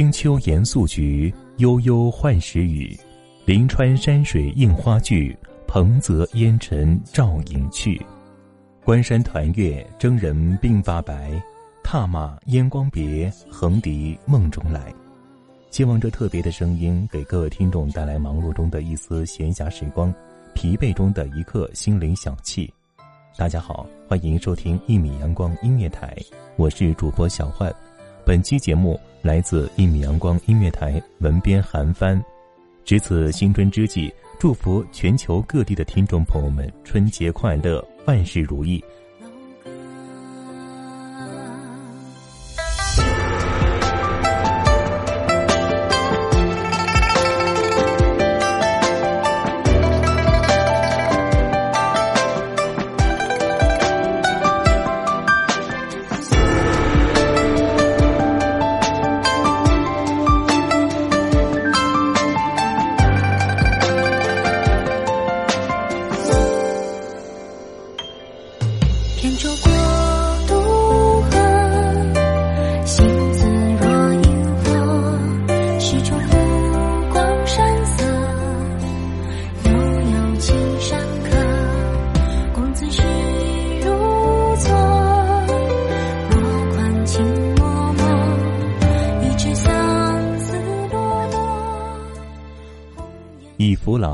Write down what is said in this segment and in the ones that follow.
清秋严肃菊，悠悠换时雨。临川山水映花剧，蓬泽烟尘照影去。关山团月，征人鬓发白。踏马烟光别，横笛梦中来。希望这特别的声音给各位听众带来忙碌中的一丝闲暇时光，疲惫中的一刻心灵小憩。大家好，欢迎收听一米阳光音乐台，我是主播小焕。本期节目来自一米阳光音乐台文编韩帆。值此新春之际，祝福全球各地的听众朋友们春节快乐，万事如意。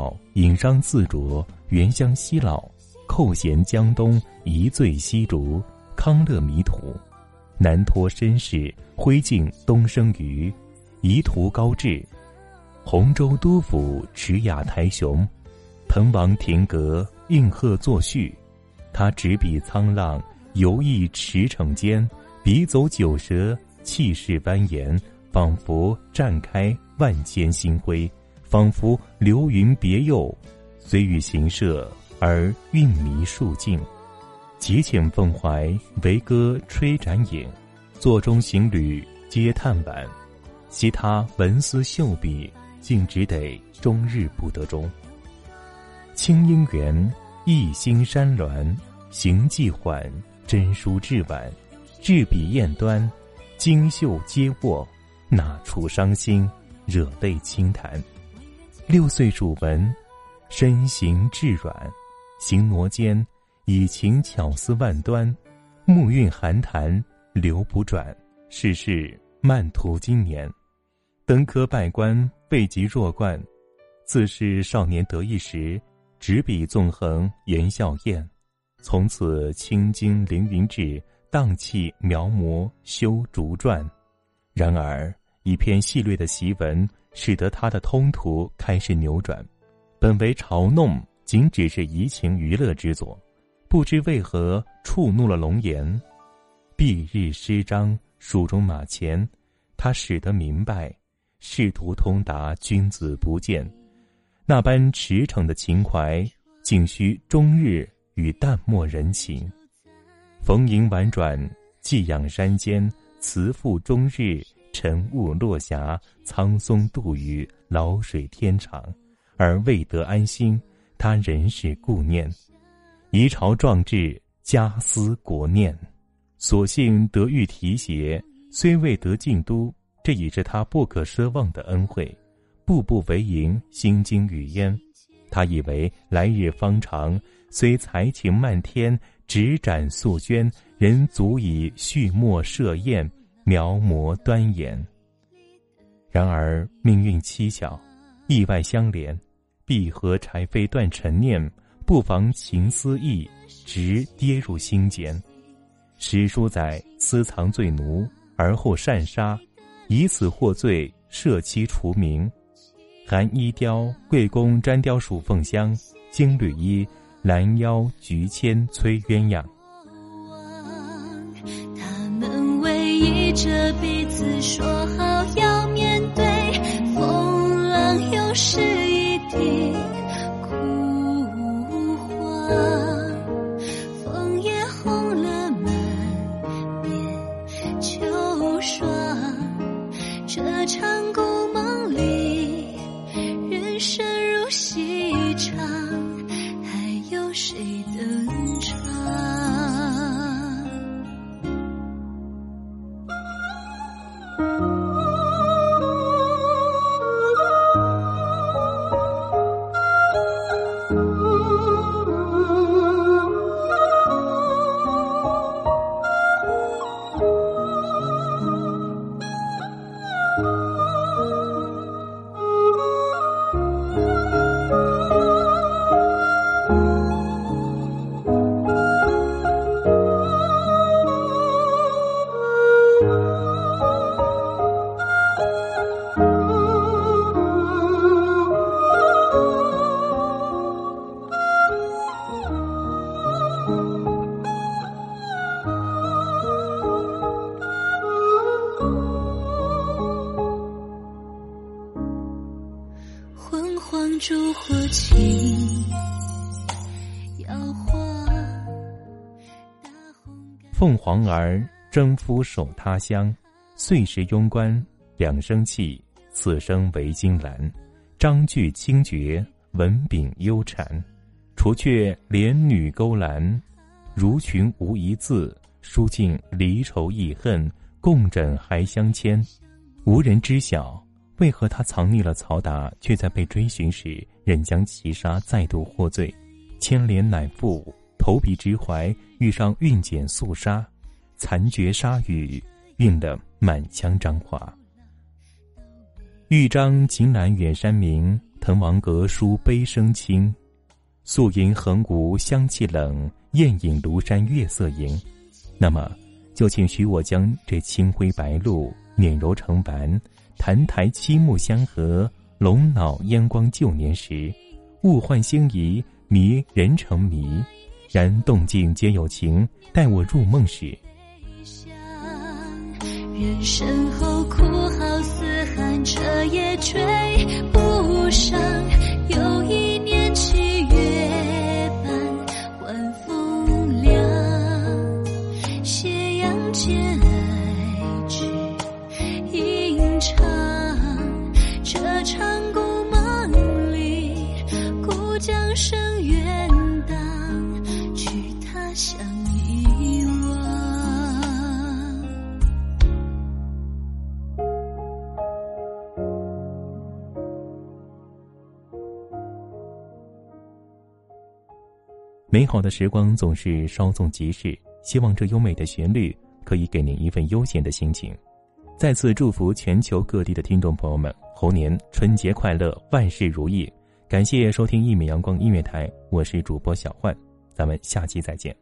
老，引商自酌，原乡西老，扣弦江东，一醉西竹，康乐迷途。南脱身世，挥尽东升余，夷途高志。洪州都府，池雅台雄，滕王亭阁，应和作序。他执笔沧浪，游弋驰骋间，笔走九蛇，气势蜿蜒，仿佛绽开万千星辉，仿佛流云别佑，虽遇行射而韵迷数尽。极浅凤怀，为歌吹展影，座中行旅皆叹惋。惜他文思秀笔，竟只得终日不得终。清音园，一心山峦，行迹缓，真书至晚，至笔砚端，精秀皆握，哪处伤心，惹泪轻弹。六岁主文，身形质软，行挪间，以情巧思万端，目韵含潭，流不转。世事漫途经年，登科拜官，未及弱冠。自是少年得意时，执笔纵横言笑晏。从此青筋凌云志，荡气描摹修竹篆。然而一篇细略的檄文，使得他的通途开始扭转。本为嘲弄，仅只是怡情娱乐之作，不知为何触怒了龙颜。蔽日诗章，蜀中马前，他使得明白，仕途通达，君子不见。那般驰骋的情怀，竟需终日与淡漠人情。逢迎婉转，寄养山间，慈父终日。晨雾落霞，苍松渡雨，老水天长，而未得安心，他仍是顾念，遗朝壮志，家思国念，所幸得遇提携，虽未得进都，这已是他不可奢望的恩惠。步步为营，心惊雨焉。他以为来日方长，虽才情漫天，执盏素绢，仍足以续墨设宴。描摹端严。然而命运蹊跷，意外相连，碧荷柴扉断尘念，不妨情思意，直跌入心间。史书载私藏罪奴，而后擅杀，以此获罪，赦妻除名。寒衣雕，贵宫粘雕属凤香，金缕衣，拦腰菊签催鸳鸯。着彼此说好要面对，风浪又是一地枯黄，枫叶红了满面秋霜，这场故梦里，人生如戏场，还有谁登场？凤凰儿征夫守他乡，岁时庸官两声气，此生为金兰。章句清绝，文柄幽缠。除却连女勾栏，如群无一字。书尽离愁意恨，共枕还相牵。无人知晓，为何他藏匿了曹达，却在被追寻时，仍将其杀，再度获罪。牵连乃父。投笔直怀，遇上韵简肃杀，残绝沙雨，韵得满腔章华。豫章秦南远山明，滕王阁书悲声清。素吟横谷香气冷，宴饮庐山月色盈。那么，就请许我将这清辉白露碾揉成丸，澹台七目相合，龙脑烟光旧年时，物换星移，迷人成迷。然动静皆有情，待我入梦时。人身后哭号嘶喊，彻夜追不上。又一年七月半，晚风凉，斜阳渐矮至吟唱。这场故梦里，故将声远。美好的时光总是稍纵即逝，希望这优美的旋律可以给您一份悠闲的心情。再次祝福全球各地的听众朋友们猴年春节快乐，万事如意！感谢收听一米阳光音乐台，我是主播小焕，咱们下期再见。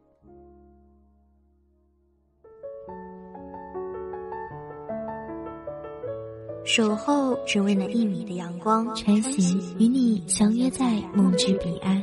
守候只为那一米的阳光，穿行与你相约在梦之彼岸。